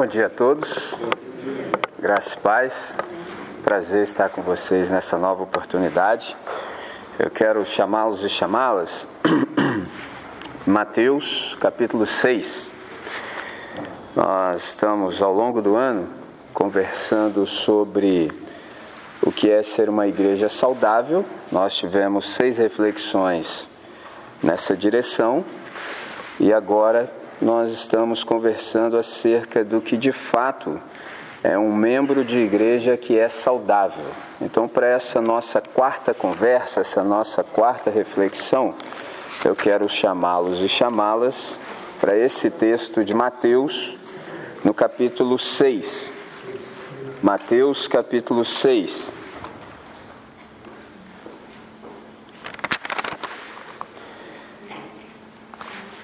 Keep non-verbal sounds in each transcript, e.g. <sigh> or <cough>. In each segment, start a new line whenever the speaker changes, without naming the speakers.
Bom dia a todos, graças e paz, prazer estar com vocês nessa nova oportunidade. Eu quero chamá-los e chamá-las, <coughs> Mateus capítulo 6. Nós estamos ao longo do ano conversando sobre o que é ser uma igreja saudável. Nós tivemos seis reflexões nessa direção e agora nós estamos conversando acerca do que de fato é um membro de igreja que é saudável. Então, para essa nossa quarta conversa, essa nossa quarta reflexão, eu quero chamá-los e chamá-las para esse texto de Mateus, no capítulo 6. Mateus, capítulo 6.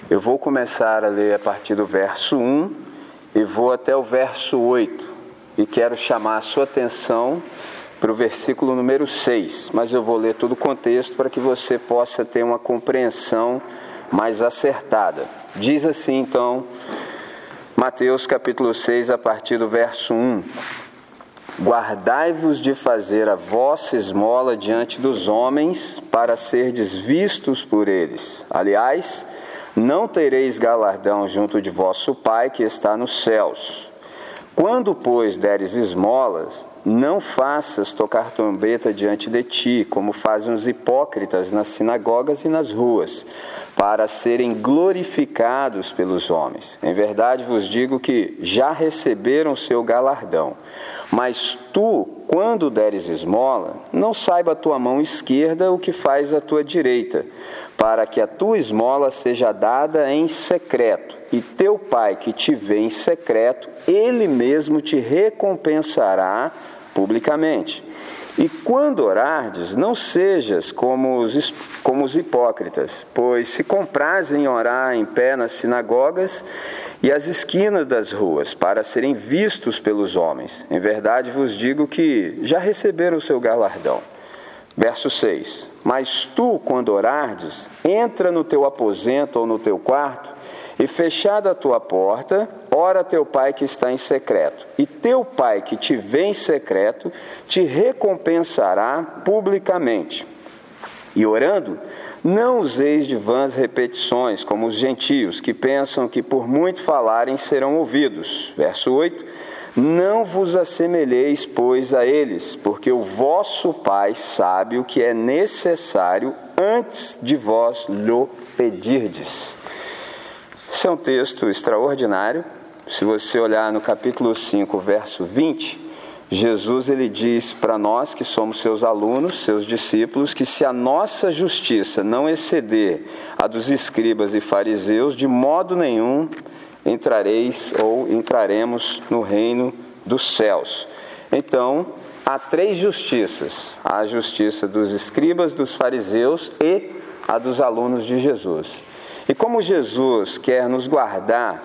Eu vou começar a ler a partir do verso 1 e vou até o verso 8. E quero chamar a sua atenção para o versículo número 6, mas eu vou ler todo o contexto para que você possa ter uma compreensão mais acertada. Diz assim então, Mateus capítulo 6, a partir do verso 1: Guardai-vos de fazer a vossa esmola diante dos homens, para serdes vistos por eles. Aliás, não tereis galardão junto de vosso Pai que está nos céus. Quando, pois, deres esmolas, não faças tocar trombeta diante de ti, como fazem os hipócritas nas sinagogas e nas ruas, para serem glorificados pelos homens. Em verdade vos digo que já receberam seu galardão. Mas tu, quando deres esmola, não saiba a tua mão esquerda o que faz a tua direita para que a tua esmola seja dada em secreto, e teu pai que te vê em secreto, ele mesmo te recompensará publicamente. E quando orardes, não sejas como os, como os hipócritas, pois se comprazem orar em pé nas sinagogas e as esquinas das ruas, para serem vistos pelos homens. Em verdade vos digo que já receberam o seu galardão. Verso 6: Mas tu, quando orardes, entra no teu aposento ou no teu quarto, e fechada a tua porta, ora teu pai que está em secreto. E teu pai que te vê em secreto te recompensará publicamente. E orando, não useis de vãs repetições, como os gentios, que pensam que por muito falarem serão ouvidos. Verso 8 não vos assemelheis, pois, a eles, porque o vosso Pai sabe o que é necessário antes de vós lhe pedirdes. Esse é um texto extraordinário. Se você olhar no capítulo 5, verso 20, Jesus ele diz para nós que somos seus alunos, seus discípulos, que se a nossa justiça não exceder a dos escribas e fariseus, de modo nenhum entrareis ou entraremos no reino dos céus. Então, há três justiças: a justiça dos escribas, dos fariseus e a dos alunos de Jesus. E como Jesus quer nos guardar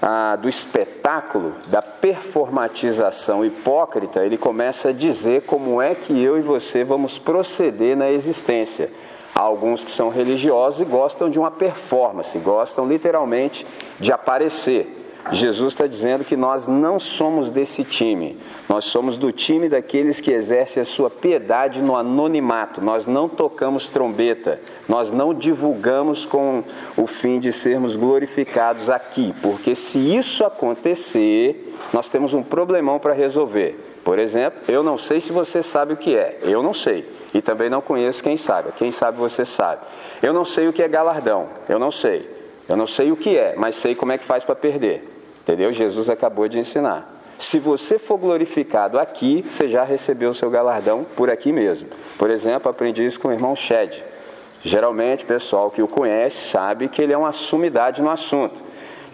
ah, do espetáculo, da performatização hipócrita, ele começa a dizer como é que eu e você vamos proceder na existência. Alguns que são religiosos e gostam de uma performance, gostam literalmente de aparecer. Jesus está dizendo que nós não somos desse time, nós somos do time daqueles que exercem a sua piedade no anonimato. Nós não tocamos trombeta, nós não divulgamos com o fim de sermos glorificados aqui, porque se isso acontecer, nós temos um problemão para resolver. Por exemplo, eu não sei se você sabe o que é, eu não sei. E também não conheço quem sabe. Quem sabe você sabe. Eu não sei o que é galardão. Eu não sei. Eu não sei o que é, mas sei como é que faz para perder. Entendeu? Jesus acabou de ensinar. Se você for glorificado aqui, você já recebeu o seu galardão por aqui mesmo. Por exemplo, aprendi isso com o irmão Shed. Geralmente, o pessoal que o conhece sabe que ele é uma sumidade no assunto.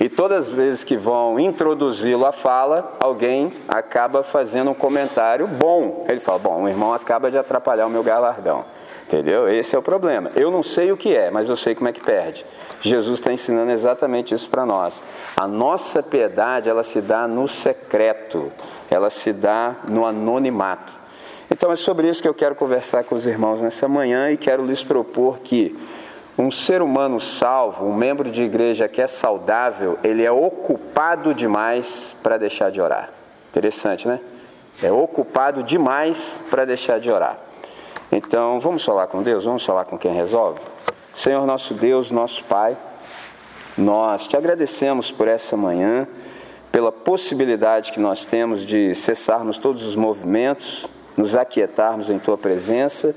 E todas as vezes que vão introduzi-lo à fala, alguém acaba fazendo um comentário bom. Ele fala: Bom, o irmão acaba de atrapalhar o meu galardão. Entendeu? Esse é o problema. Eu não sei o que é, mas eu sei como é que perde. Jesus está ensinando exatamente isso para nós. A nossa piedade, ela se dá no secreto, ela se dá no anonimato. Então é sobre isso que eu quero conversar com os irmãos nessa manhã e quero lhes propor que um ser humano salvo, um membro de igreja que é saudável, ele é ocupado demais para deixar de orar. Interessante, né? É ocupado demais para deixar de orar. Então, vamos falar com Deus? Vamos falar com quem resolve? Senhor nosso Deus, nosso Pai, nós te agradecemos por essa manhã, pela possibilidade que nós temos de cessarmos todos os movimentos, nos aquietarmos em tua presença,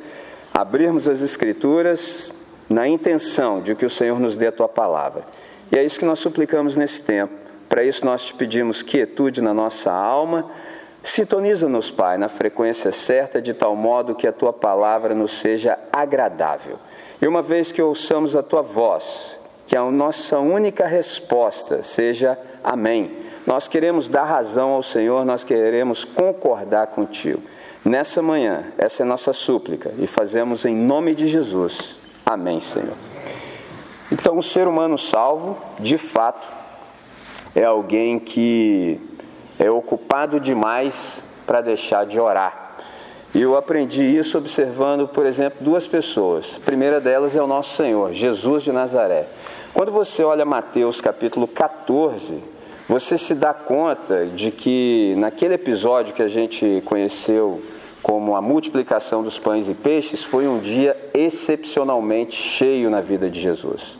abrirmos as Escrituras na intenção de que o Senhor nos dê a tua palavra. E é isso que nós suplicamos nesse tempo. Para isso nós te pedimos quietude na nossa alma. Sintoniza-nos, Pai, na frequência certa, de tal modo que a tua palavra nos seja agradável. E uma vez que ouçamos a tua voz, que a nossa única resposta seja amém. Nós queremos dar razão ao Senhor, nós queremos concordar contigo. Nessa manhã, essa é nossa súplica e fazemos em nome de Jesus. Amém, Senhor. Então, o ser humano salvo, de fato, é alguém que é ocupado demais para deixar de orar. E eu aprendi isso observando, por exemplo, duas pessoas. A primeira delas é o nosso Senhor, Jesus de Nazaré. Quando você olha Mateus capítulo 14, você se dá conta de que naquele episódio que a gente conheceu como a multiplicação dos pães e peixes, foi um dia excepcionalmente cheio na vida de Jesus.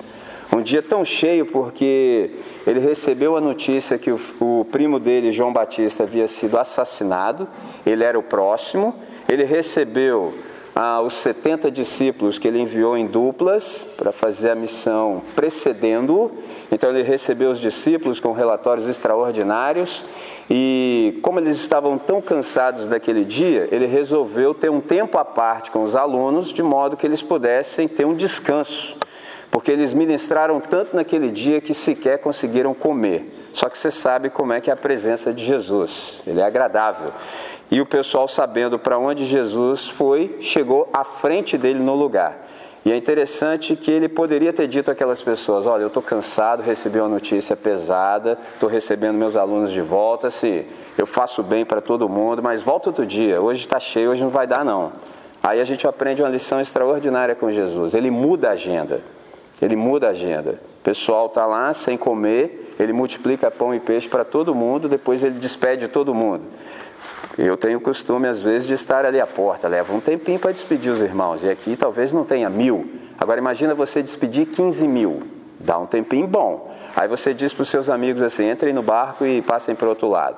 Um dia tão cheio porque ele recebeu a notícia que o, o, primo dele, João Batista, havia sido assassinado, ele era o próximo, ele recebeu ah, os 70 discípulos que ele enviou em duplas para fazer a missão precedendo-o. Então ele recebeu os discípulos com relatórios extraordinários e como eles estavam tão cansados daquele dia, ele resolveu ter um tempo à parte com os alunos de modo que eles pudessem ter um descanso. Porque eles ministraram tanto naquele dia que sequer conseguiram comer. Só que você sabe como é que é a presença de Jesus. Ele é agradável. E o pessoal, sabendo para onde Jesus foi, chegou à frente dele no lugar. E é interessante que ele poderia ter dito àquelas pessoas: Olha, eu estou cansado, recebi uma notícia pesada, estou recebendo meus alunos de volta. Se eu faço bem para todo mundo, mas volta outro dia. Hoje está cheio, hoje não vai dar, não. Aí a gente aprende uma lição extraordinária com Jesus. Ele muda a agenda. Ele muda a agenda. O pessoal está lá sem comer, ele multiplica pão e peixe para todo mundo, depois ele despede todo mundo. Eu tenho o costume, às vezes, de estar ali à porta. Leva um tempinho para despedir os irmãos. E aqui talvez não tenha mil. Agora imagina você despedir 15 mil. Dá um tempinho bom. Aí você diz para os seus amigos assim: entrem no barco e passem para o outro lado.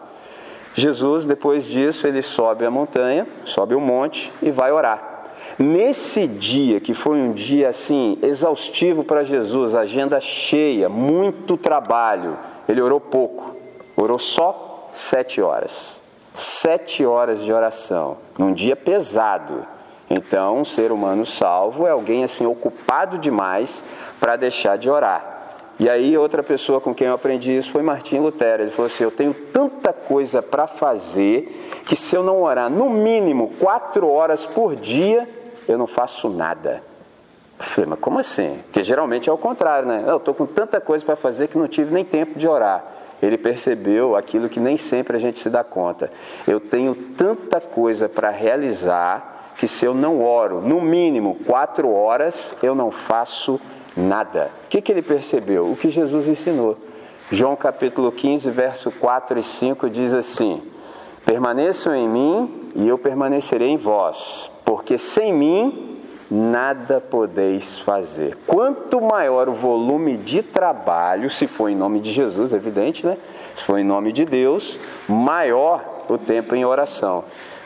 Jesus, depois disso, ele sobe a montanha, sobe o monte e vai orar. Nesse dia, que foi um dia assim exaustivo para Jesus, agenda cheia, muito trabalho, ele orou pouco, orou só sete horas sete horas de oração, num dia pesado. Então, um ser humano salvo é alguém assim ocupado demais para deixar de orar. E aí, outra pessoa com quem eu aprendi isso foi Martim Lutero. Ele falou assim: Eu tenho tanta coisa para fazer que se eu não orar no mínimo quatro horas por dia, eu não faço nada. Eu falei, mas como assim? Porque geralmente é o contrário, né? Eu estou com tanta coisa para fazer que não tive nem tempo de orar ele percebeu aquilo que nem sempre a gente se dá conta. Eu tenho tanta coisa para realizar que se eu não oro, no mínimo quatro horas, eu não faço nada. O que, que ele percebeu? O que Jesus ensinou. João capítulo 15, verso 4 e 5 diz assim: Permaneçam em mim e eu permanecerei em vós, porque sem mim nada podeis fazer. Quanto maior o volume de trabalho, se for em nome de Jesus, evidente, né? Se for em nome de Deus, maior o tempo em oração.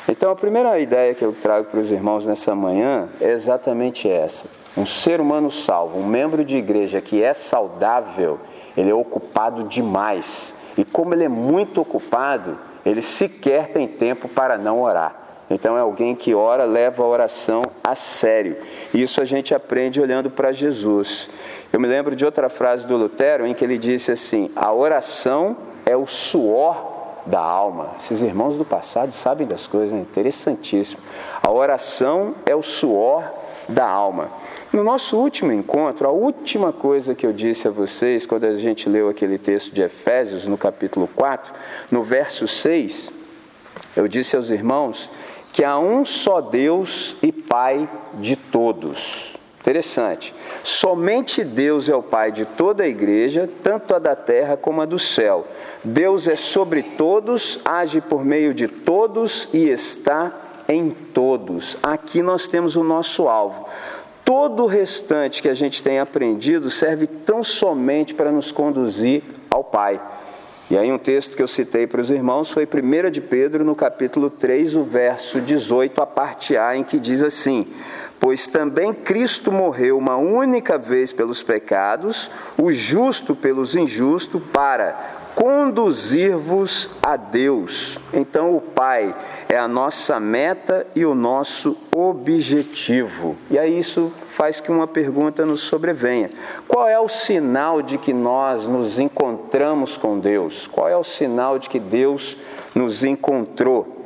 Então, a primeira ideia que eu trago para os irmãos nessa manhã é exatamente essa. Um ser humano salvo, um membro de igreja que é saudável, ele é ocupado demais. E como ele é muito ocupado, ele sequer tem tempo para não orar. Então é alguém que ora, leva a oração a sério. Isso a gente aprende olhando para Jesus. Eu me lembro de outra frase do Lutero em que ele disse assim: a oração é o suor da alma. Esses irmãos do passado sabem das coisas, é interessantíssimo. A oração é o suor da alma. No nosso último encontro, a última coisa que eu disse a vocês, quando a gente leu aquele texto de Efésios, no capítulo 4, no verso 6, eu disse aos irmãos que há um só Deus e Pai de todos. Interessante. Somente Deus é o Pai de toda a igreja, tanto a da terra como a do céu. Deus é sobre todos, age por meio de todos e está em todos. Aqui nós temos o nosso alvo. Todo o restante que a gente tem aprendido serve tão somente para nos conduzir ao Pai. E aí um texto que eu citei para os irmãos foi 1 de Pedro, no capítulo 3, o verso 18, a parte A, em que diz assim: Pois também Cristo morreu uma única vez pelos pecados, o justo pelos injustos, para conduzir-vos a Deus. Então, o Pai é a nossa meta e o nosso objetivo. E aí, isso faz que uma pergunta nos sobrevenha: qual é o sinal de que nós nos encontramos com Deus? Qual é o sinal de que Deus nos encontrou?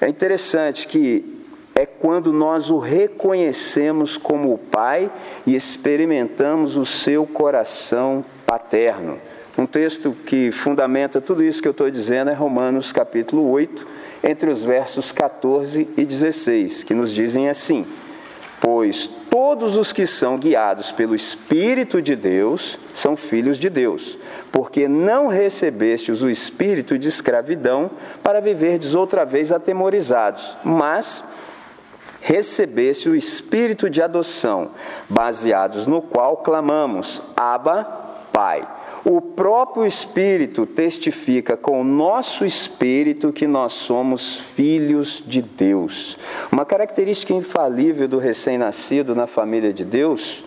É interessante que é quando nós o reconhecemos como o Pai e experimentamos o seu coração paterno. Um texto que fundamenta tudo isso que eu estou dizendo é Romanos capítulo 8, entre os versos 14 e 16, que nos dizem assim: Pois todos os que são guiados pelo Espírito de Deus são filhos de Deus, porque não recebestes o espírito de escravidão para viverdes outra vez atemorizados, mas recebeste o espírito de adoção, baseados no qual clamamos: Abba, Pai. O próprio Espírito testifica com o nosso espírito que nós somos filhos de Deus. Uma característica infalível do recém-nascido na família de Deus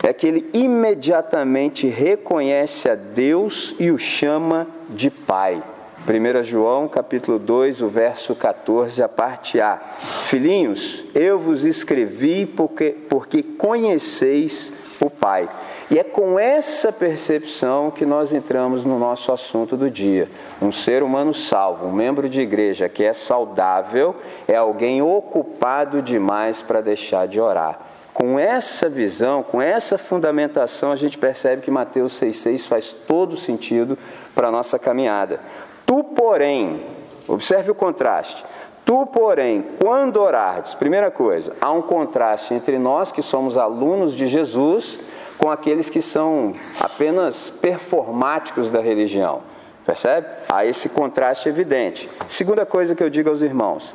é que ele imediatamente reconhece a Deus e o chama de Pai. 1 João capítulo 2, o verso 14, a parte A. Filhinhos, eu vos escrevi porque, porque conheceis o Pai. E é com essa percepção que nós entramos no nosso assunto do dia. Um ser humano salvo, um membro de igreja que é saudável, é alguém ocupado demais para deixar de orar. Com essa visão, com essa fundamentação, a gente percebe que Mateus 6,6 faz todo sentido para a nossa caminhada. Tu, porém, observe o contraste. Tu, porém, quando orardes, primeira coisa, há um contraste entre nós que somos alunos de Jesus com aqueles que são apenas performáticos da religião. Percebe? Há esse contraste evidente. Segunda coisa que eu digo aos irmãos: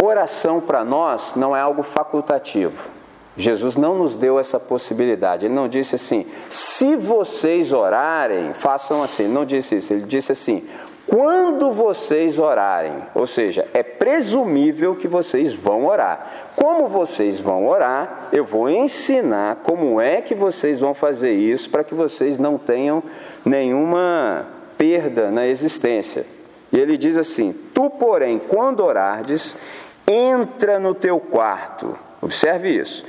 oração para nós não é algo facultativo. Jesus não nos deu essa possibilidade. Ele não disse assim: se vocês orarem, façam assim. Ele não disse isso. Ele disse assim: quando vocês orarem, ou seja, é presumível que vocês vão orar. Como vocês vão orar, eu vou ensinar como é que vocês vão fazer isso para que vocês não tenham nenhuma perda na existência. E ele diz assim: Tu, porém, quando orardes, entra no teu quarto. Observe isso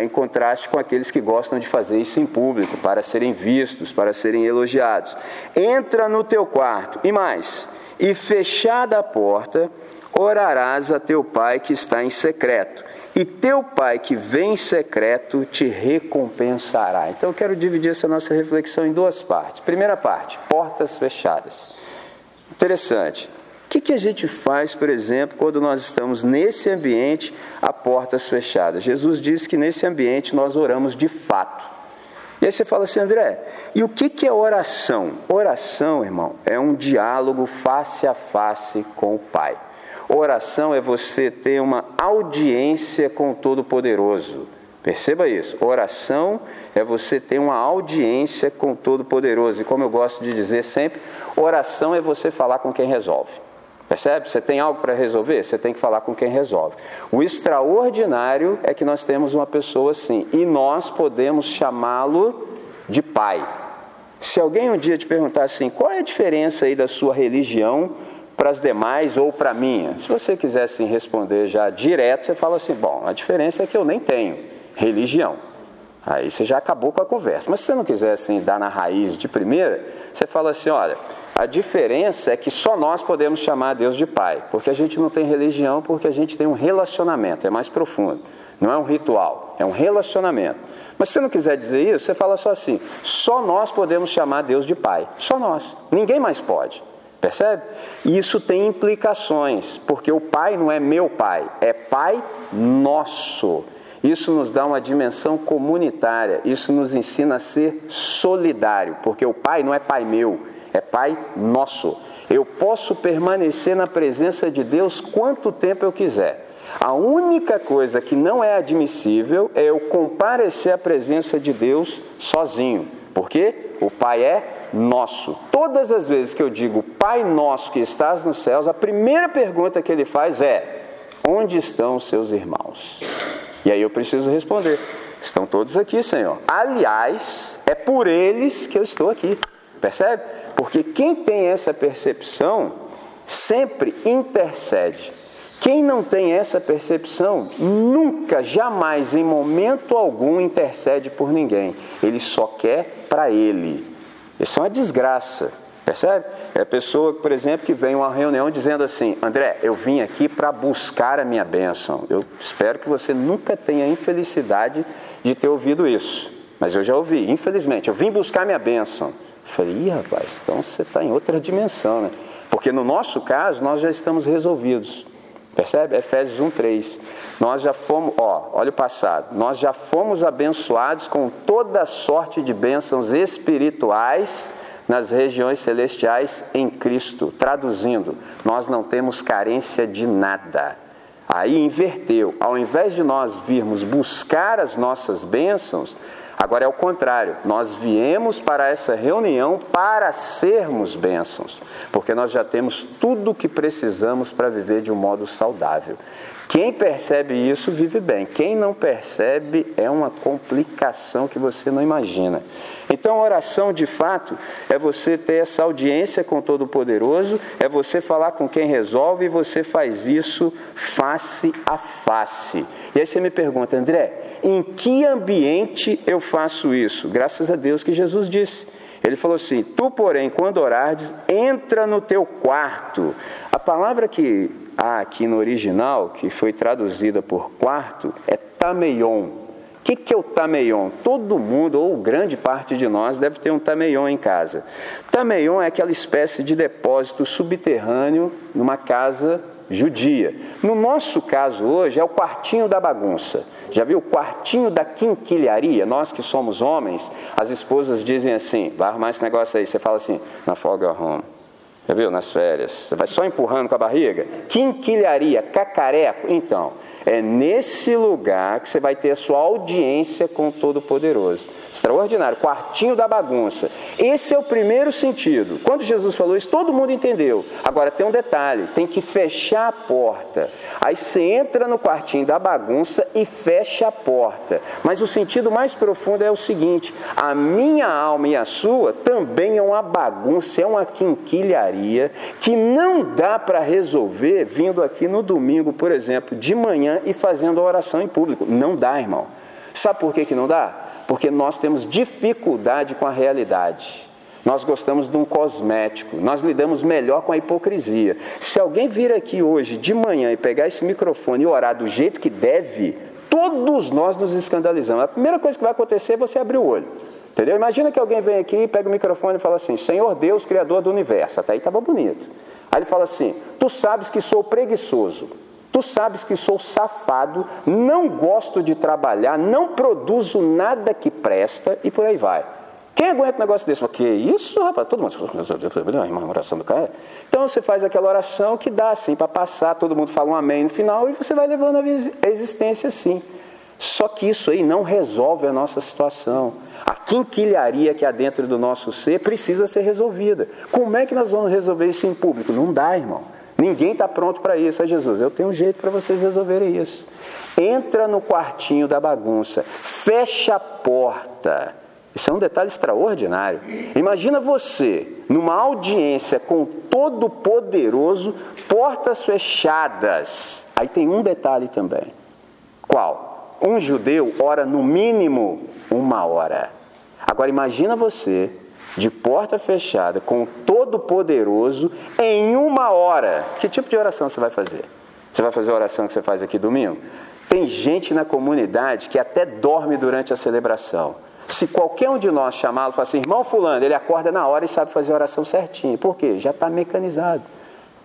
em contraste com aqueles que gostam de fazer isso em público, para serem vistos, para serem elogiados. Entra no teu quarto, e mais, e fechada a porta, orarás a teu pai que está em secreto, e teu pai que vem em secreto te recompensará. Então eu quero dividir essa nossa reflexão em duas partes. Primeira parte, portas fechadas. Interessante. Que, que a gente faz, por exemplo, quando nós estamos nesse ambiente a portas fechadas? Jesus diz que nesse ambiente nós oramos de fato. E aí você fala assim, André, e o que, que é oração? Oração, irmão, é um diálogo face a face com o Pai. Oração é você ter uma audiência com o Todo-Poderoso. Perceba isso. Oração é você ter uma audiência com o Todo-Poderoso. E como eu gosto de dizer sempre, oração é você falar com quem resolve. Percebe? Você tem algo para resolver? Você tem que falar com quem resolve. O extraordinário é que nós temos uma pessoa assim e nós podemos chamá-lo de pai. Se alguém um dia te perguntar assim, qual é a diferença aí da sua religião para as demais ou para a minha? Se você quisesse assim, responder já direto, você fala assim: bom, a diferença é que eu nem tenho religião. Aí você já acabou com a conversa. Mas se você não quiser assim, dar na raiz de primeira, você fala assim: olha, a diferença é que só nós podemos chamar Deus de Pai, porque a gente não tem religião, porque a gente tem um relacionamento, é mais profundo. Não é um ritual, é um relacionamento. Mas se você não quiser dizer isso, você fala só assim: só nós podemos chamar Deus de Pai. Só nós. Ninguém mais pode. Percebe? E isso tem implicações, porque o Pai não é meu Pai, é Pai nosso. Isso nos dá uma dimensão comunitária, isso nos ensina a ser solidário, porque o Pai não é Pai meu, é Pai nosso. Eu posso permanecer na presença de Deus quanto tempo eu quiser. A única coisa que não é admissível é eu comparecer à presença de Deus sozinho, porque o Pai é nosso. Todas as vezes que eu digo Pai nosso que estás nos céus, a primeira pergunta que ele faz é: onde estão os seus irmãos? E aí eu preciso responder: estão todos aqui, Senhor. Aliás, é por eles que eu estou aqui. Percebe? Porque quem tem essa percepção sempre intercede. Quem não tem essa percepção nunca, jamais, em momento algum, intercede por ninguém. Ele só quer para ele. Isso é uma desgraça, percebe? É a pessoa, por exemplo, que vem a uma reunião dizendo assim: André, eu vim aqui para buscar a minha bênção. Eu espero que você nunca tenha a infelicidade de ter ouvido isso. Mas eu já ouvi, infelizmente. Eu vim buscar minha bênção. Eu falei, ih, rapaz, então você está em outra dimensão, né? Porque no nosso caso, nós já estamos resolvidos. Percebe? Efésios 1:3. Nós já fomos, ó, olha o passado. Nós já fomos abençoados com toda sorte de bênçãos espirituais nas regiões celestiais em Cristo. Traduzindo, nós não temos carência de nada. Aí inverteu. Ao invés de nós virmos buscar as nossas bênçãos, Agora é o contrário, nós viemos para essa reunião para sermos bênçãos, porque nós já temos tudo o que precisamos para viver de um modo saudável. Quem percebe isso vive bem, quem não percebe é uma complicação que você não imagina. Então, oração de fato é você ter essa audiência com Todo-Poderoso, é você falar com quem resolve e você faz isso face a face. E aí você me pergunta, André, em que ambiente eu faço isso? Graças a Deus que Jesus disse. Ele falou assim: Tu, porém, quando orares, entra no teu quarto. A palavra que há aqui no original, que foi traduzida por quarto, é tameion. O que, que é o tameion? Todo mundo, ou grande parte de nós, deve ter um tameion em casa. Tameion é aquela espécie de depósito subterrâneo numa casa judia. No nosso caso hoje é o quartinho da bagunça. Já viu o quartinho da quinquilharia? Nós que somos homens, as esposas dizem assim: vai arrumar esse negócio aí. Você fala assim: na folga eu arrumo. Já viu? Nas férias. Você vai só empurrando com a barriga? Quinquilharia, cacareco. Então, é nesse lugar que você vai ter a sua audiência com o Todo-Poderoso. Extraordinário, quartinho da bagunça. Esse é o primeiro sentido. Quando Jesus falou isso, todo mundo entendeu. Agora tem um detalhe: tem que fechar a porta. Aí você entra no quartinho da bagunça e fecha a porta. Mas o sentido mais profundo é o seguinte: a minha alma e a sua também é uma bagunça, é uma quinquilharia que não dá para resolver vindo aqui no domingo, por exemplo, de manhã e fazendo a oração em público. Não dá, irmão. Sabe por que, que não dá? Porque nós temos dificuldade com a realidade. Nós gostamos de um cosmético, nós lidamos melhor com a hipocrisia. Se alguém vir aqui hoje de manhã e pegar esse microfone e orar do jeito que deve, todos nós nos escandalizamos. A primeira coisa que vai acontecer é você abrir o olho. Entendeu? Imagina que alguém vem aqui, pega o microfone e fala assim: Senhor Deus, Criador do universo. Até aí estava bonito. Aí ele fala assim: Tu sabes que sou preguiçoso. Tu sabes que sou safado, não gosto de trabalhar, não produzo nada que presta e por aí vai. Quem aguenta um negócio desse? Que isso, rapaz? Todo mundo. Uma oração do cara. Então você faz aquela oração que dá assim para passar, todo mundo fala um amém no final e você vai levando a existência assim. Só que isso aí não resolve a nossa situação. A quinquilharia que há dentro do nosso ser precisa ser resolvida. Como é que nós vamos resolver isso em público? Não dá, irmão. Ninguém está pronto para isso. É Jesus, eu tenho um jeito para vocês resolverem isso. Entra no quartinho da bagunça, fecha a porta. Isso é um detalhe extraordinário. Imagina você numa audiência com todo poderoso, portas fechadas. Aí tem um detalhe também. Qual? Um judeu ora no mínimo uma hora. Agora imagina você de porta fechada, com o Todo-Poderoso, em uma hora. Que tipo de oração você vai fazer? Você vai fazer a oração que você faz aqui domingo? Tem gente na comunidade que até dorme durante a celebração. Se qualquer um de nós chamá-lo e falar assim, irmão fulano, ele acorda na hora e sabe fazer a oração certinho. Por quê? Já está mecanizado.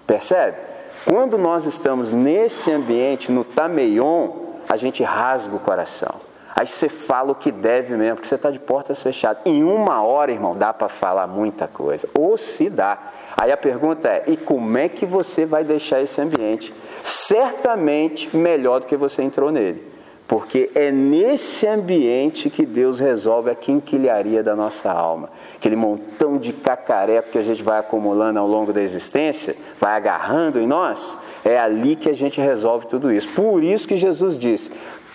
Percebe? Quando nós estamos nesse ambiente, no Tameion, a gente rasga o coração. Aí você fala o que deve mesmo, porque você está de portas fechadas. Em uma hora, irmão, dá para falar muita coisa. Ou se dá. Aí a pergunta é: e como é que você vai deixar esse ambiente? Certamente melhor do que você entrou nele. Porque é nesse ambiente que Deus resolve a quinquilharia da nossa alma. Aquele montão de cacareco que a gente vai acumulando ao longo da existência, vai agarrando em nós, é ali que a gente resolve tudo isso. Por isso que Jesus disse: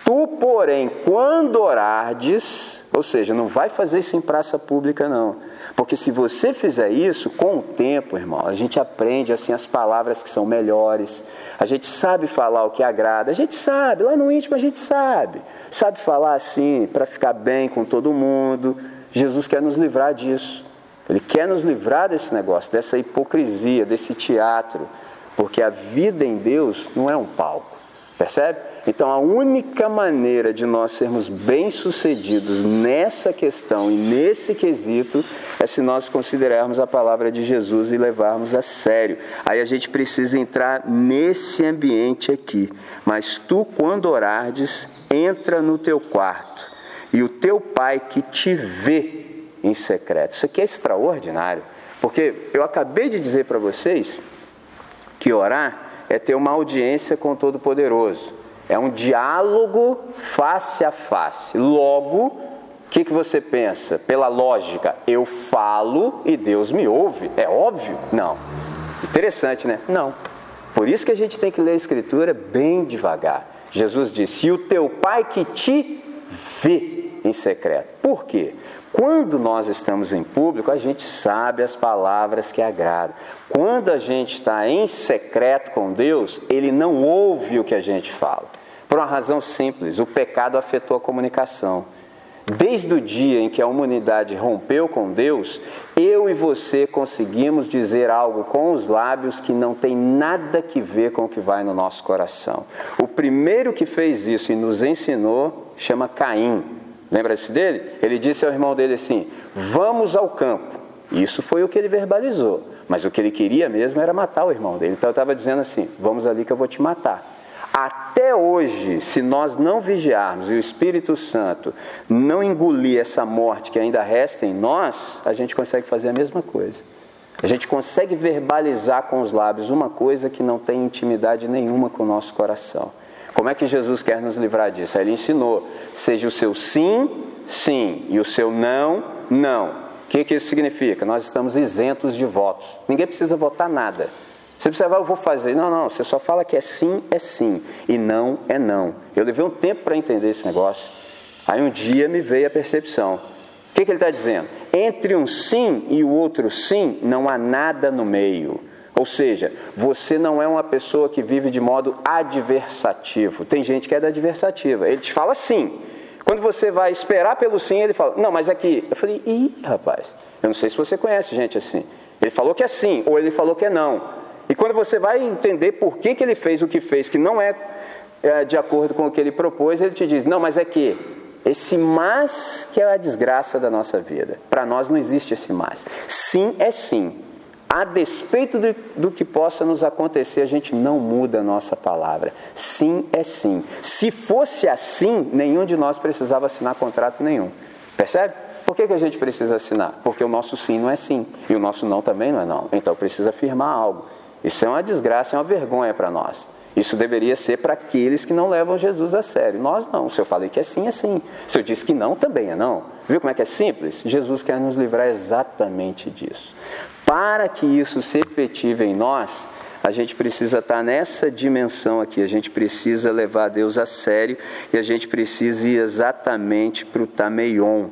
Tu, porém, quando orardes, ou seja, não vai fazer isso em praça pública, não. Porque se você fizer isso, com o tempo, irmão, a gente aprende assim as palavras que são melhores, a gente sabe falar o que agrada, a gente sabe, lá no íntimo a gente sabe, sabe falar assim para ficar bem com todo mundo. Jesus quer nos livrar disso. Ele quer nos livrar desse negócio, dessa hipocrisia, desse teatro, porque a vida em Deus não é um palco, percebe? Então, a única maneira de nós sermos bem-sucedidos nessa questão e nesse quesito é se nós considerarmos a palavra de Jesus e levarmos a sério. Aí a gente precisa entrar nesse ambiente aqui. Mas tu, quando orardes, entra no teu quarto e o teu pai que te vê em secreto. Isso aqui é extraordinário, porque eu acabei de dizer para vocês que orar é ter uma audiência com o Todo-Poderoso. É um diálogo face a face. Logo, o que, que você pensa? Pela lógica, eu falo e Deus me ouve. É óbvio? Não. Interessante, né? Não. Por isso que a gente tem que ler a Escritura bem devagar. Jesus disse: E o teu Pai que te vê em secreto. Por quê? Quando nós estamos em público, a gente sabe as palavras que agradam. Quando a gente está em secreto com Deus, Ele não ouve o que a gente fala. Por uma razão simples: o pecado afetou a comunicação. Desde o dia em que a humanidade rompeu com Deus, eu e você conseguimos dizer algo com os lábios que não tem nada que ver com o que vai no nosso coração. O primeiro que fez isso e nos ensinou chama Caim. Lembra-se dele? Ele disse ao irmão dele assim: Vamos ao campo. Isso foi o que ele verbalizou. Mas o que ele queria mesmo era matar o irmão dele. Então eu estava dizendo assim: Vamos ali que eu vou te matar. Até hoje, se nós não vigiarmos e o Espírito Santo não engolir essa morte que ainda resta em nós, a gente consegue fazer a mesma coisa. A gente consegue verbalizar com os lábios uma coisa que não tem intimidade nenhuma com o nosso coração. Como é que Jesus quer nos livrar disso? Ele ensinou: seja o seu sim, sim, e o seu não, não. O que, que isso significa? Nós estamos isentos de votos. Ninguém precisa votar nada. Você precisa, eu vou fazer. Não, não, você só fala que é sim, é sim, e não é não. Eu levei um tempo para entender esse negócio. Aí um dia me veio a percepção. O que, que ele está dizendo? Entre um sim e o outro sim, não há nada no meio. Ou seja, você não é uma pessoa que vive de modo adversativo. Tem gente que é da adversativa. Ele te fala sim. Quando você vai esperar pelo sim, ele fala, não, mas aqui. Eu falei, ih, rapaz, eu não sei se você conhece gente assim. Ele falou que é sim, ou ele falou que é não. Quando você vai entender por que, que ele fez o que fez, que não é, é de acordo com o que ele propôs, ele te diz: não, mas é que esse mas que é a desgraça da nossa vida. Para nós não existe esse mas. Sim é sim. A despeito do, do, que possa nos acontecer, a gente não muda a nossa palavra. Sim é sim. Se fosse assim, nenhum de nós precisava assinar contrato nenhum. Percebe? Por que, que a gente precisa assinar? Porque o nosso sim não é sim. E o nosso não também não é não. Então precisa afirmar algo. Isso é uma desgraça, é uma vergonha para nós. Isso deveria ser para aqueles que não levam Jesus a sério. Nós não. Se eu falei que é sim, é sim. Se eu disse que não, também é não. Viu como é que é simples? Jesus quer nos livrar exatamente disso. Para que isso se efetive em nós, a gente precisa estar nessa dimensão aqui, a gente precisa levar Deus a sério e a gente precisa ir exatamente para o Tameion.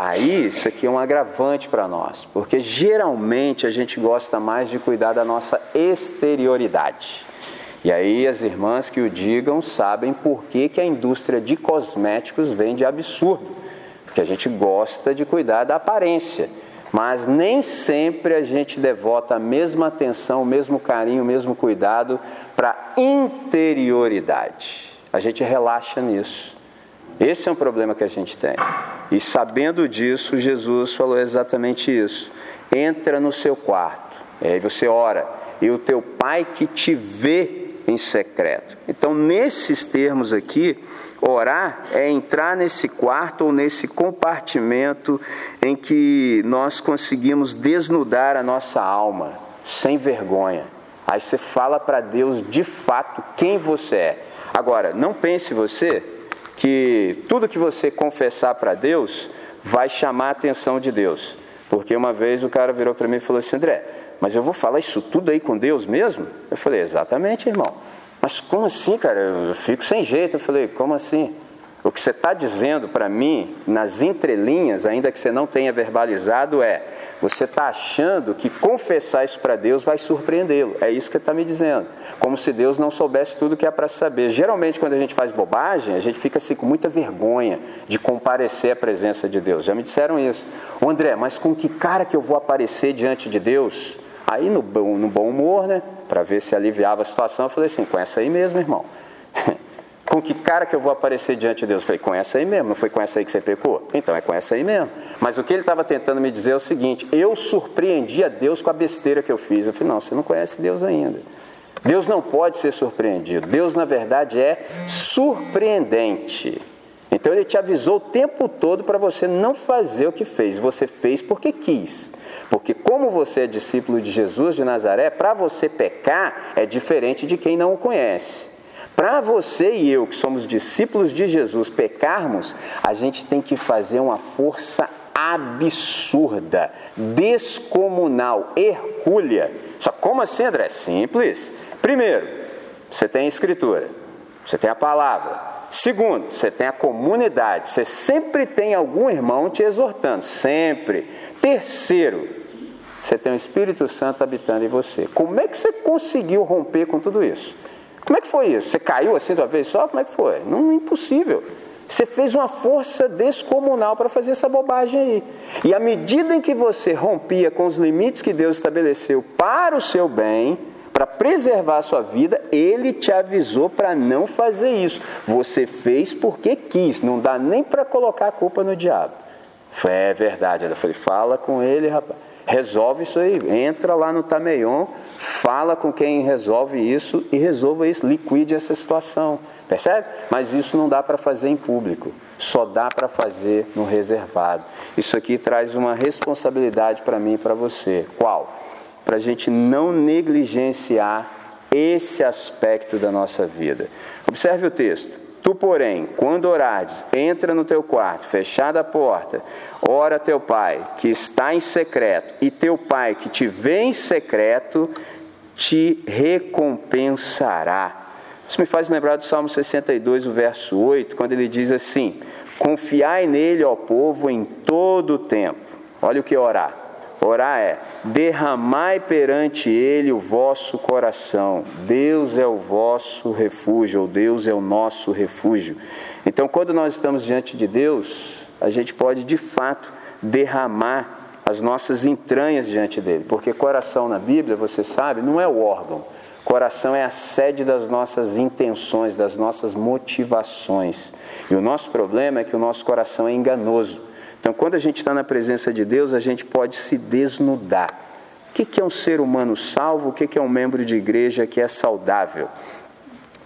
Aí, isso aqui é um agravante para nós, porque geralmente a gente gosta mais de cuidar da nossa exterioridade. E aí as irmãs que o digam sabem por que, que a indústria de cosméticos vende absurdo. Porque a gente gosta de cuidar da aparência, mas nem sempre a gente devota a mesma atenção, o mesmo carinho, o mesmo cuidado para interioridade. A gente relaxa nisso. Esse é um problema que a gente tem. E sabendo disso, Jesus falou exatamente isso. Entra no seu quarto, e aí você ora, e o teu pai que te vê em secreto. Então, nesses termos aqui, orar é entrar nesse quarto ou nesse compartimento em que nós conseguimos desnudar a nossa alma sem vergonha. Aí você fala para Deus de fato quem você é. Agora, não pense você que tudo que você confessar para Deus vai chamar a atenção de Deus. Porque uma vez o cara virou para mim e falou assim: André, mas eu vou falar isso tudo aí com Deus mesmo? Eu falei: Exatamente, irmão. Mas como assim, cara? Eu fico sem jeito. Eu falei: Como assim? O que você está dizendo para mim, nas entrelinhas, ainda que você não tenha verbalizado, é: você está achando que confessar isso para Deus vai surpreendê-lo. É isso que você está me dizendo. Como se Deus não soubesse tudo que é para saber. Geralmente, quando a gente faz bobagem, a gente fica assim com muita vergonha de comparecer à presença de Deus. Já me disseram isso. André, mas com que cara que eu vou aparecer diante de Deus? Aí, no, no bom humor, né? Para ver se aliviava a situação, eu falei assim: com essa aí mesmo, irmão. <laughs> Com que cara que eu vou aparecer diante de Deus? Eu falei, com essa aí mesmo, não foi com essa aí que você pecou? Então é com essa aí mesmo. Mas o que ele estava tentando me dizer é o seguinte: eu surpreendi a Deus com a besteira que eu fiz. Eu falei, não, você não conhece Deus ainda. Deus não pode ser surpreendido. Deus, na verdade, é surpreendente. Então ele te avisou o tempo todo para você não fazer o que fez. Você fez porque quis. Porque, como você é discípulo de Jesus de Nazaré, para você pecar é diferente de quem não o conhece. Para você e eu, que somos discípulos de Jesus, pecarmos, a gente tem que fazer uma força absurda, descomunal, hercúlea. Só como assim, André? Simples. Primeiro, você tem a escritura, você tem a palavra. Segundo, você tem a comunidade, você sempre tem algum irmão te exortando, sempre. Terceiro, você tem o Espírito Santo habitando em você. Como é que você conseguiu romper com tudo isso? Como é que foi isso? Você caiu assim de uma vez só? Como é que foi? Não, impossível. Você fez uma força descomunal para fazer essa bobagem aí. E à medida em que você rompia com os limites que Deus estabeleceu para o seu bem, para preservar a sua vida, Ele te avisou para não fazer isso. Você fez porque quis, não dá nem para colocar a culpa no diabo. É verdade. Ela falei, fala com ele, rapaz. Resolve isso aí, entra lá no Tameion, fala com quem resolve isso e resolva isso, liquide essa situação. Percebe? Mas isso não dá para fazer em público, só dá para fazer no reservado. Isso aqui traz uma responsabilidade para mim e para você. Qual? Para a gente não negligenciar esse aspecto da nossa vida. Observe o texto. Tu, porém, quando orares, entra no teu quarto, fechada a porta, ora teu pai, que está em secreto, e teu pai, que te vê em secreto, te recompensará. Isso me faz lembrar do Salmo 62, o verso 8, quando ele diz assim: Confiai nele, ó povo, em todo o tempo. Olha o que é orar Orar é: derramai perante Ele o vosso coração. Deus é o vosso refúgio, ou Deus é o nosso refúgio. Então, quando nós estamos diante de Deus, a gente pode de fato derramar as nossas entranhas diante dele, porque coração na Bíblia, você sabe, não é o órgão. Coração é a sede das nossas intenções, das nossas motivações. E o nosso problema é que o nosso coração é enganoso. Então, quando a gente está na presença de Deus, a gente pode se desnudar. O que é um ser humano salvo? O que é um membro de igreja que é saudável?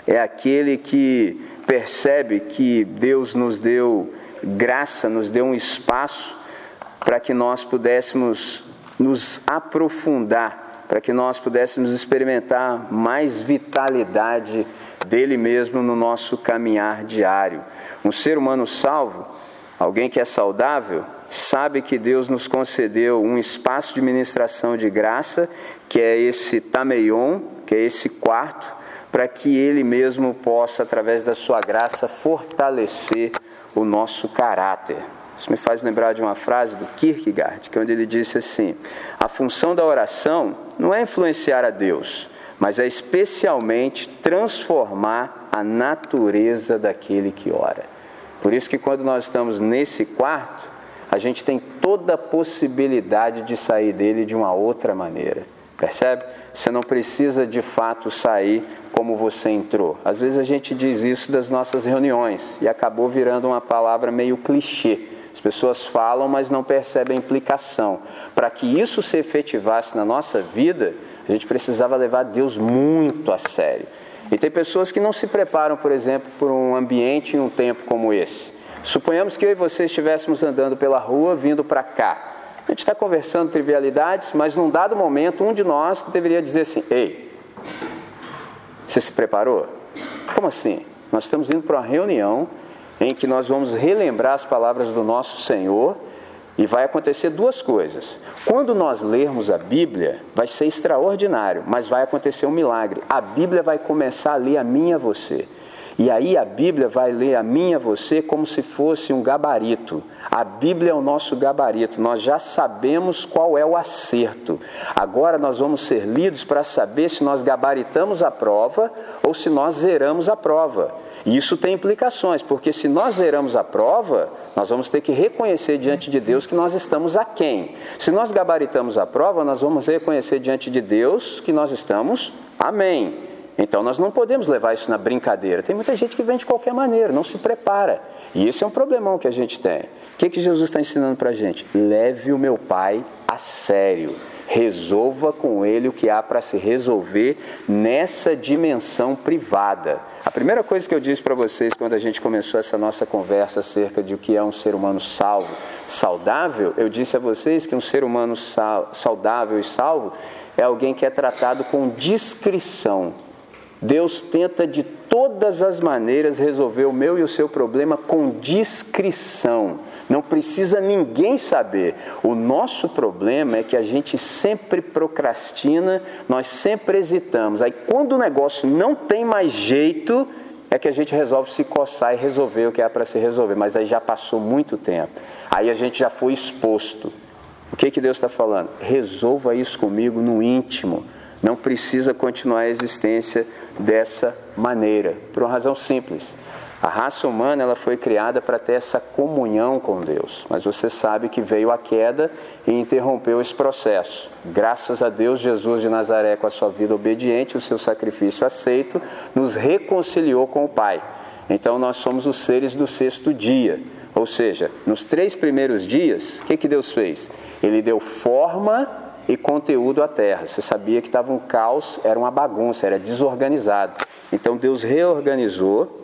É aquele que percebe que Deus nos deu graça, nos deu um espaço para que nós pudéssemos nos aprofundar, para que nós pudéssemos experimentar mais vitalidade dele mesmo no nosso caminhar diário. Um ser humano salvo Alguém que é saudável sabe que Deus nos concedeu um espaço de ministração de graça, que é esse tameion, que é esse quarto, para que Ele mesmo possa, através da sua graça, fortalecer o nosso caráter. Isso me faz lembrar de uma frase do Kierkegaard, que é onde ele disse assim: a função da oração não é influenciar a Deus, mas é especialmente transformar a natureza daquele que ora. Por isso que quando nós estamos nesse quarto, a gente tem toda a possibilidade de sair dele de uma outra maneira. Percebe? Você não precisa de fato sair como você entrou. Às vezes a gente diz isso das nossas reuniões e acabou virando uma palavra meio clichê. As pessoas falam, mas não percebem a implicação. Para que isso se efetivasse na nossa vida, a gente precisava levar Deus muito a sério. E tem pessoas que não se preparam, por exemplo, por um ambiente em um tempo como esse. Suponhamos que eu e você estivéssemos andando pela rua, vindo para cá. A gente está conversando trivialidades, mas num dado momento, um de nós deveria dizer assim: Ei, você se preparou? Como assim? Nós estamos indo para uma reunião em que nós vamos relembrar as palavras do nosso Senhor e vai acontecer duas coisas. Quando nós lermos a Bíblia, vai ser extraordinário, mas vai acontecer um milagre. A Bíblia vai começar a ler a mim e a você. E aí a Bíblia vai ler a mim e a você como se fosse um gabarito. A Bíblia é o nosso gabarito, nós já sabemos qual é o acerto. Agora nós vamos ser lidos para saber se nós gabaritamos a prova ou se nós zeramos a prova. E isso tem implicações, porque se nós zeramos a prova, nós vamos ter que reconhecer diante de Deus que nós estamos aquém. Se nós gabaritamos a prova, nós vamos reconhecer diante de Deus que nós estamos amém. Então nós não podemos levar isso na brincadeira. Tem muita gente que vem de qualquer maneira, não se prepara. E esse é um problemão que a gente tem. O que, que Jesus está ensinando para a gente? Leve o meu pai a sério. Resolva com ele o que há para se resolver nessa dimensão privada. A primeira coisa que eu disse para vocês quando a gente começou essa nossa conversa acerca de o que é um ser humano salvo, saudável, eu disse a vocês que um ser humano saudável e salvo é alguém que é tratado com discrição. Deus tenta de todas as maneiras resolver o meu e o seu problema com discrição. Não precisa ninguém saber. O nosso problema é que a gente sempre procrastina, nós sempre hesitamos. Aí quando o negócio não tem mais jeito, é que a gente resolve se coçar e resolver o que é para se resolver. Mas aí já passou muito tempo. Aí a gente já foi exposto. O que, que Deus está falando? Resolva isso comigo no íntimo. Não precisa continuar a existência dessa maneira, por uma razão simples. A raça humana ela foi criada para ter essa comunhão com Deus, mas você sabe que veio a queda e interrompeu esse processo. Graças a Deus, Jesus de Nazaré, com a sua vida obediente, o seu sacrifício aceito, nos reconciliou com o Pai. Então nós somos os seres do sexto dia, ou seja, nos três primeiros dias, o que, que Deus fez? Ele deu forma e conteúdo à terra. Você sabia que estava um caos, era uma bagunça, era desorganizado. Então Deus reorganizou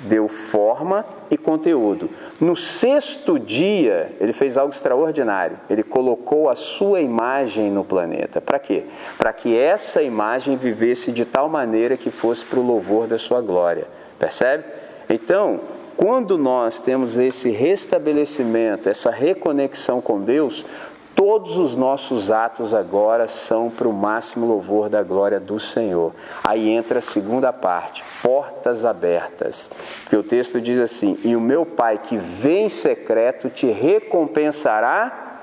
deu forma e conteúdo. No sexto dia, ele fez algo extraordinário. Ele colocou a sua imagem no planeta. Para quê? Para que essa imagem vivesse de tal maneira que fosse para o louvor da sua glória. Percebe? Então, quando nós temos esse restabelecimento, essa reconexão com Deus, Todos os nossos atos agora são para o máximo louvor da glória do Senhor. Aí entra a segunda parte, portas abertas. Porque o texto diz assim: E o meu Pai que vem em secreto te recompensará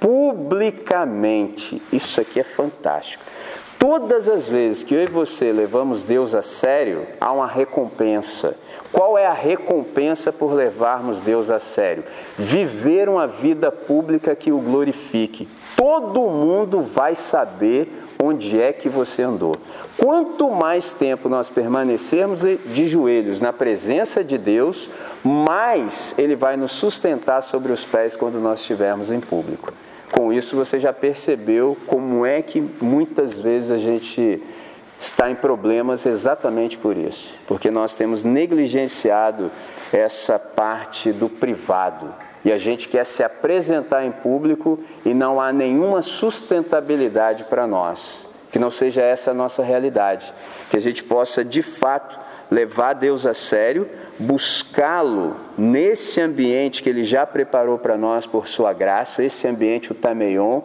publicamente. Isso aqui é fantástico. Todas as vezes que eu e você levamos Deus a sério, há uma recompensa. Qual é a recompensa por levarmos Deus a sério? Viver uma vida pública que o glorifique. Todo mundo vai saber onde é que você andou. Quanto mais tempo nós permanecermos de joelhos na presença de Deus, mais Ele vai nos sustentar sobre os pés quando nós estivermos em público. Com isso você já percebeu como é que muitas vezes a gente está em problemas exatamente por isso, porque nós temos negligenciado essa parte do privado e a gente quer se apresentar em público e não há nenhuma sustentabilidade para nós. Que não seja essa a nossa realidade, que a gente possa de fato levar Deus a sério, buscá-lo nesse ambiente que Ele já preparou para nós por Sua graça, esse ambiente, o Tameion,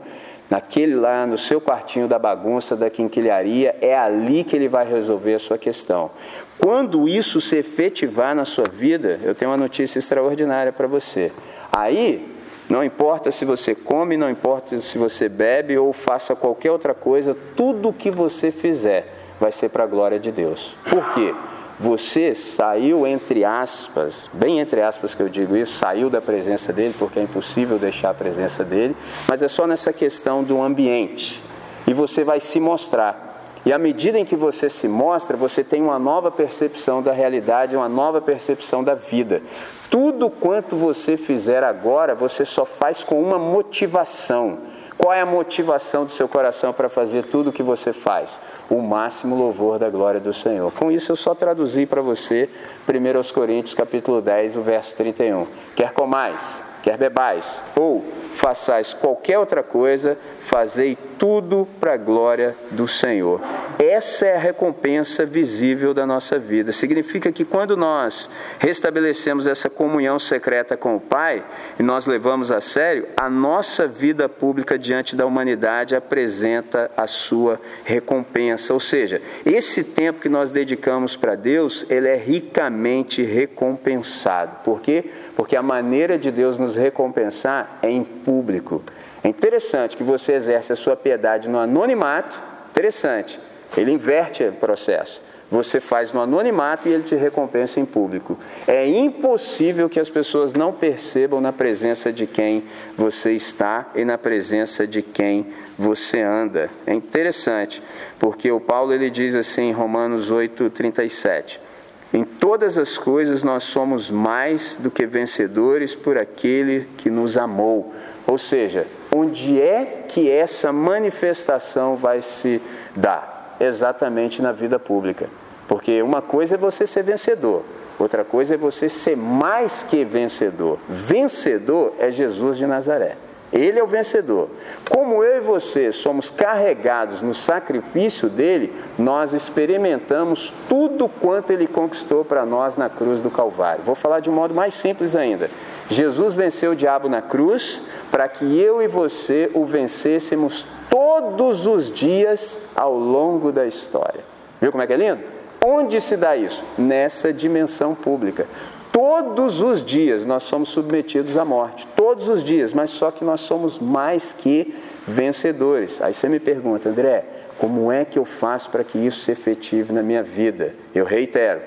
naquele lá no seu quartinho da bagunça, da quinquilharia, é ali que ele vai resolver a sua questão. Quando isso se efetivar na sua vida, eu tenho uma notícia extraordinária para você. Aí, não importa se você come, não importa se você bebe ou faça qualquer outra coisa, tudo o que você fizer vai ser para a glória de Deus. Por quê? Você saiu entre aspas, bem entre aspas que eu digo isso, saiu da presença dele, porque é impossível deixar a presença dele, mas é só nessa questão do ambiente. E você vai se mostrar. E à medida em que você se mostra, você tem uma nova percepção da realidade, uma nova percepção da vida. Tudo quanto você fizer agora, você só faz com uma motivação Qual é a motivação do seu coração para fazer tudo o que você faz? O máximo louvor da glória do Senhor. Com isso eu só traduzi para você 1 Coríntios capítulo 10, o verso 31. Quer comais, quer bebais, ou façais qualquer outra coisa, fazei tudo para a glória do Senhor. Essa é a recompensa visível da nossa vida. Significa que quando nós restabelecemos essa comunhão secreta com o Pai e nós levamos a sério, a nossa vida pública diante da humanidade apresenta a sua recompensa. Ou seja, esse tempo que nós dedicamos para Deus, ele é ricamente recompensado. Por quê? Porque a maneira de Deus nos recompensar é em público. É interessante que você exerce a sua piedade no anonimato, interessante, ele inverte o processo. Você faz no anonimato e ele te recompensa em público. É impossível que as pessoas não percebam na presença de quem você está e na presença de quem você anda. É interessante, porque o Paulo ele diz assim em Romanos 8:37. Em todas as coisas nós somos mais do que vencedores por aquele que nos amou. Ou seja, onde é que essa manifestação vai se dar? Exatamente na vida pública. Porque uma coisa é você ser vencedor, outra coisa é você ser mais que vencedor. Vencedor é Jesus de Nazaré. Ele é o vencedor. Como eu e você somos carregados no sacrifício dele, nós experimentamos tudo quanto ele conquistou para nós na cruz do Calvário. Vou falar de um modo mais simples ainda. Jesus venceu o diabo na cruz para que eu e você o vencêssemos todos os dias ao longo da história. Viu como é que é lindo? Onde se dá isso? Nessa dimensão pública. Todos os dias nós somos submetidos à morte, todos os dias, mas só que nós somos mais que vencedores. Aí você me pergunta, André, como é que eu faço para que isso se efetive na minha vida? Eu reitero,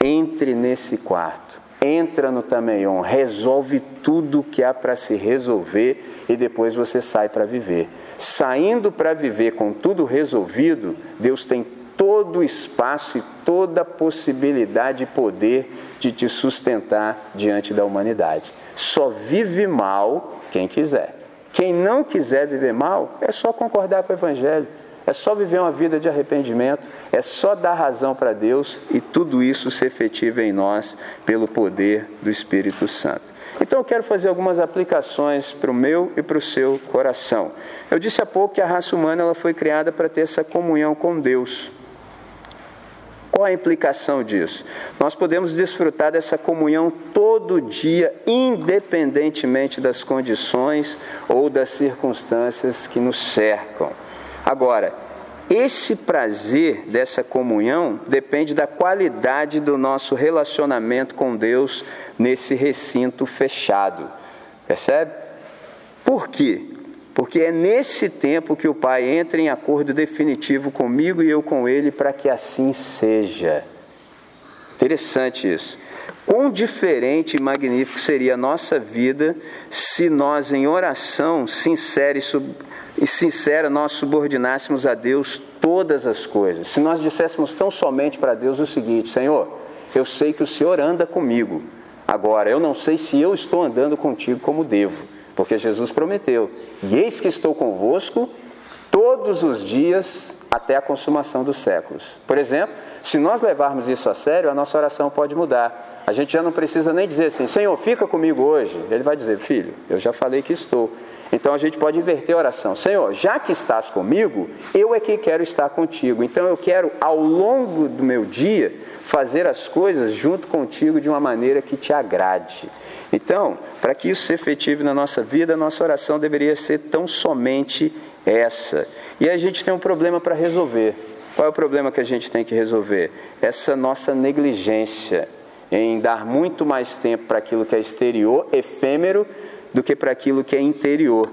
entre nesse quarto, entra no Tameion, resolve tudo o que há para se resolver e depois você sai para viver. Saindo para viver com tudo resolvido, Deus tem todo o espaço e toda a possibilidade e poder de te sustentar diante da humanidade. Só vive mal quem quiser. Quem não quiser viver mal, é só concordar com o Evangelho, é só viver uma vida de arrependimento, é só dar razão para Deus e tudo isso se efetiva em nós pelo poder do Espírito Santo. Então eu quero fazer algumas aplicações para o meu e para o seu coração. Eu disse há pouco que a raça humana ela foi criada para ter essa comunhão com Deus. Qual a implicação disso? Nós podemos desfrutar dessa comunhão todo dia, independentemente das condições ou das circunstâncias que nos cercam. Agora, esse prazer dessa comunhão depende da qualidade do nosso relacionamento com Deus nesse recinto fechado. Percebe? Por quê? Porque é nesse tempo que o Pai entra em acordo definitivo comigo e eu com Ele para que assim seja. Interessante isso. Quão diferente e magnífico seria a nossa vida se nós, em oração sincera e, sub... e sincera, nós subordinássemos a Deus todas as coisas. Se nós disséssemos tão somente para Deus o seguinte: Senhor, eu sei que o Senhor anda comigo. Agora, eu não sei se eu estou andando contigo como devo. Porque Jesus prometeu: E eis que estou convosco todos os dias até a consumação dos séculos. Por exemplo, se nós levarmos isso a sério, a nossa oração pode mudar. A gente já não precisa nem dizer assim: Senhor, fica comigo hoje. Ele vai dizer: Filho, eu já falei que estou. Então a gente pode inverter a oração. Senhor, já que estás comigo, eu é que quero estar contigo. Então eu quero, ao longo do meu dia, fazer as coisas junto contigo de uma maneira que te agrade. Então, para que isso se efetive na nossa vida, a nossa oração deveria ser tão somente essa. E a gente tem um problema para resolver. Qual é o problema que a gente tem que resolver? Essa nossa negligência em dar muito mais tempo para aquilo que é exterior, efêmero, do que para aquilo que é interior.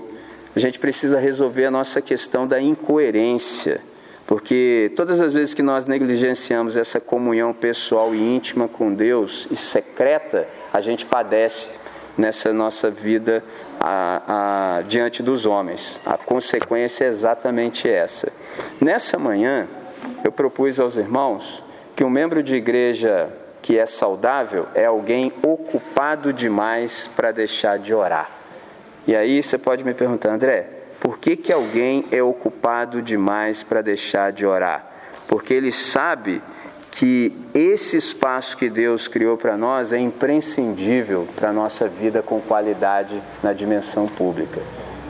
A gente precisa resolver a nossa questão da incoerência, porque todas as vezes que nós negligenciamos essa comunhão pessoal e íntima com Deus e secreta, a gente padece nessa nossa vida a, a, diante dos homens. A consequência é exatamente essa. Nessa manhã, eu propus aos irmãos que um membro de igreja que é saudável é alguém ocupado demais para deixar de orar. E aí você pode me perguntar, André, Por que, que alguém é ocupado demais para deixar de orar? Porque ele sabe que esse espaço que Deus criou para nós é imprescindível para a nossa vida com qualidade na dimensão pública.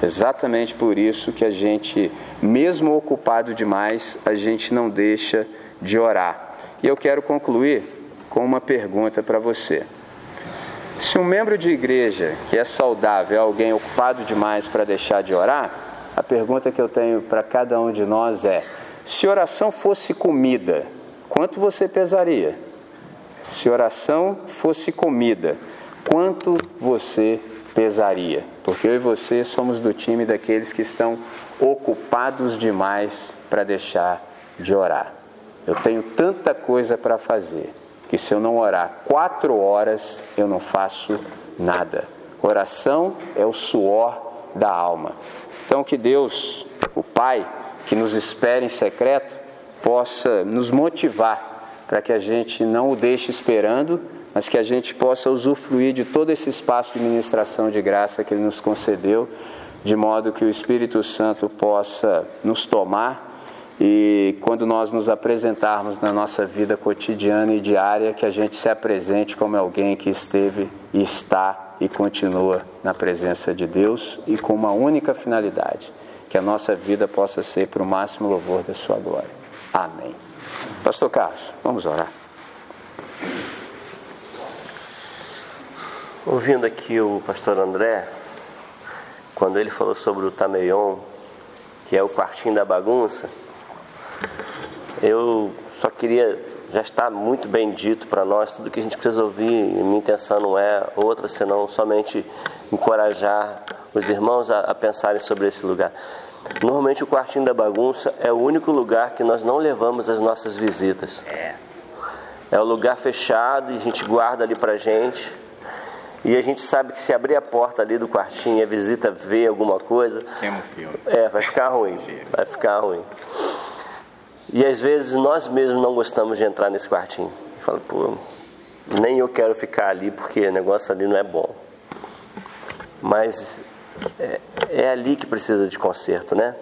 Exatamente por isso que a gente, mesmo ocupado demais, a gente não deixa de orar. E eu quero concluir com uma pergunta para você. Se um membro de igreja que é saudável é alguém ocupado demais para deixar de orar, a pergunta que eu tenho para cada um de nós é: se oração fosse comida, quanto você pesaria? Se oração fosse comida, quanto você pesaria? Porque eu e você somos do time daqueles que estão ocupados demais para deixar de orar. Eu tenho tanta coisa para fazer que se eu não orar quatro horas, eu não faço nada. Oração é o suor da alma. Então, que Deus, o Pai, que nos espera em secreto, possa nos motivar para que a gente não o deixe esperando, mas que a gente possa usufruir de todo esse espaço de ministração de graça que Ele nos concedeu, de modo que o Espírito Santo possa nos tomar e quando nós nos apresentarmos na nossa vida cotidiana e diária, que a gente se apresente como alguém que esteve e está e continua na presença de Deus e com uma única finalidade, que a nossa vida possa ser para o máximo louvor da Sua glória. Amém. Pastor Carlos, vamos orar.
Ouvindo aqui o pastor André, quando ele falou sobre o Tameion, que é o quartinho da bagunça, eu só queria, já está muito bem dito para nós tudo que a gente precisa ouvir. Minha intenção não é outra senão somente encorajar os irmãos a, a pensarem sobre esse lugar. Normalmente o quartinho da bagunça é o único lugar que nós não levamos as nossas visitas. É. É o lugar fechado e a gente guarda ali para gente. E a gente sabe que se abrir a porta ali do quartinho e a visita ver alguma coisa, é, vai ficar ruim. Vai ficar ruim. E às vezes nós mesmos não gostamos de entrar nesse quartinho. Fala, pô, nem eu quero ficar ali porque o negócio ali não é bom. Mas é, é ali que precisa de conserto, né?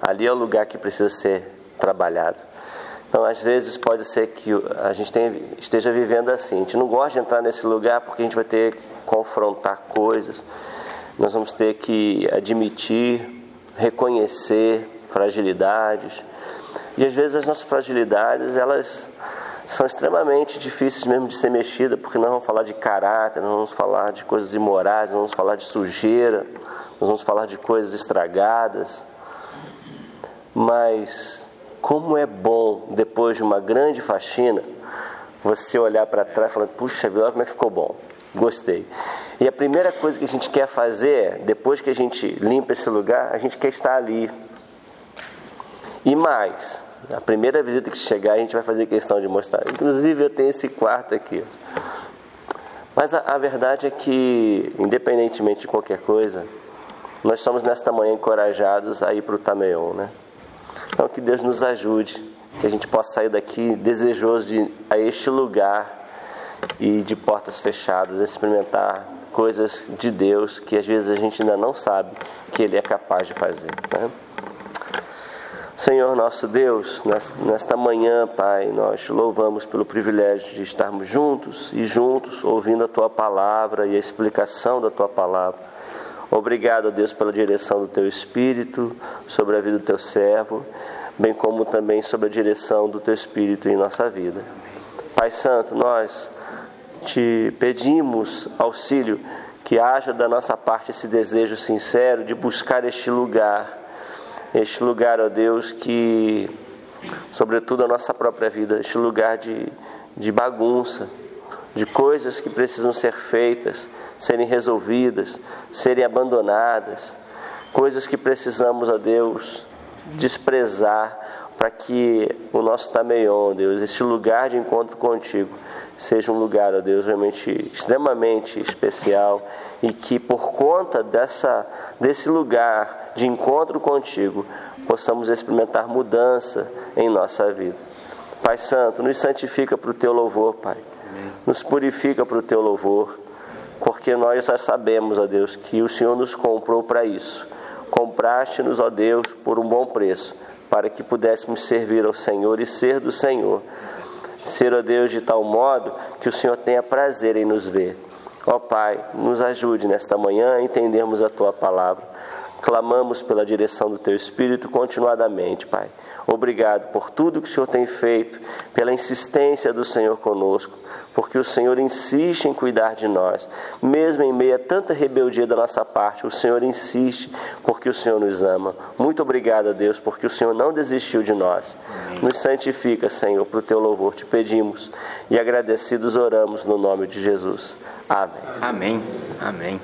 Ali é o lugar que precisa ser trabalhado. Então, às vezes, pode ser que a gente tenha, esteja vivendo assim. A gente não gosta de entrar nesse lugar porque a gente vai ter que confrontar coisas, nós vamos ter que admitir, reconhecer fragilidades, e às vezes as nossas fragilidades, elas são extremamente difíceis mesmo de ser mexidas, porque nós vamos falar de caráter, nós vamos falar de coisas imorais, nós vamos falar de sujeira, nós vamos falar de coisas estragadas. Mas como é bom, depois de uma grande faxina, você olhar para trás e falar, puxa vida, como é que ficou bom. Gostei. E a primeira coisa que a gente quer fazer, depois que a gente limpa esse lugar, a gente quer estar ali e mais, a primeira visita que chegar, a gente vai fazer questão de mostrar. Inclusive, eu tenho esse quarto aqui. Mas a, a verdade é que, independentemente de qualquer coisa, nós somos nesta manhã encorajados a ir para o Tameon, né? Então, que Deus nos ajude, que a gente possa sair daqui desejoso de a este lugar e de portas fechadas, experimentar coisas de Deus que às vezes a gente ainda não sabe que Ele é capaz de fazer. Né? Senhor nosso Deus, nesta manhã, Pai, nós louvamos pelo privilégio de estarmos juntos e juntos ouvindo a Tua palavra e a explicação da Tua palavra. Obrigado, Deus, pela direção do Teu Espírito sobre a vida do Teu servo, bem como também sobre a direção do Teu Espírito em nossa vida. Pai Santo, nós te pedimos auxílio, que haja da nossa parte esse desejo sincero de buscar este lugar este lugar, ó Deus, que, sobretudo a nossa própria vida, este lugar de, de bagunça, de coisas que precisam ser feitas, serem resolvidas, serem abandonadas, coisas que precisamos, ó Deus, desprezar para que o nosso Tameion, Deus, este lugar de encontro contigo, seja um lugar, ó Deus, realmente extremamente especial e que por conta dessa, desse lugar de encontro contigo, possamos experimentar mudança em nossa vida. Pai Santo, nos santifica para o teu louvor, Pai. Nos purifica para o teu louvor, porque nós já sabemos, ó Deus, que o Senhor nos comprou para isso Compraste-nos, ó Deus, por um bom preço, para que pudéssemos servir ao Senhor e ser do Senhor. Ser, ó Deus, de tal modo que o Senhor tenha prazer em nos ver. Ó Pai, nos ajude nesta manhã a entendermos a tua palavra. Clamamos pela direção do teu Espírito continuadamente, Pai. Obrigado por tudo que o Senhor tem feito, pela insistência do Senhor conosco, porque o Senhor insiste em cuidar de nós. Mesmo em meio a tanta rebeldia da nossa parte, o Senhor insiste porque o Senhor nos ama. Muito obrigado, Deus, porque o Senhor não desistiu de nós. Nos santifica, Senhor, para o teu louvor, te pedimos e agradecidos oramos no nome de Jesus. Amém.
Amém. Amém.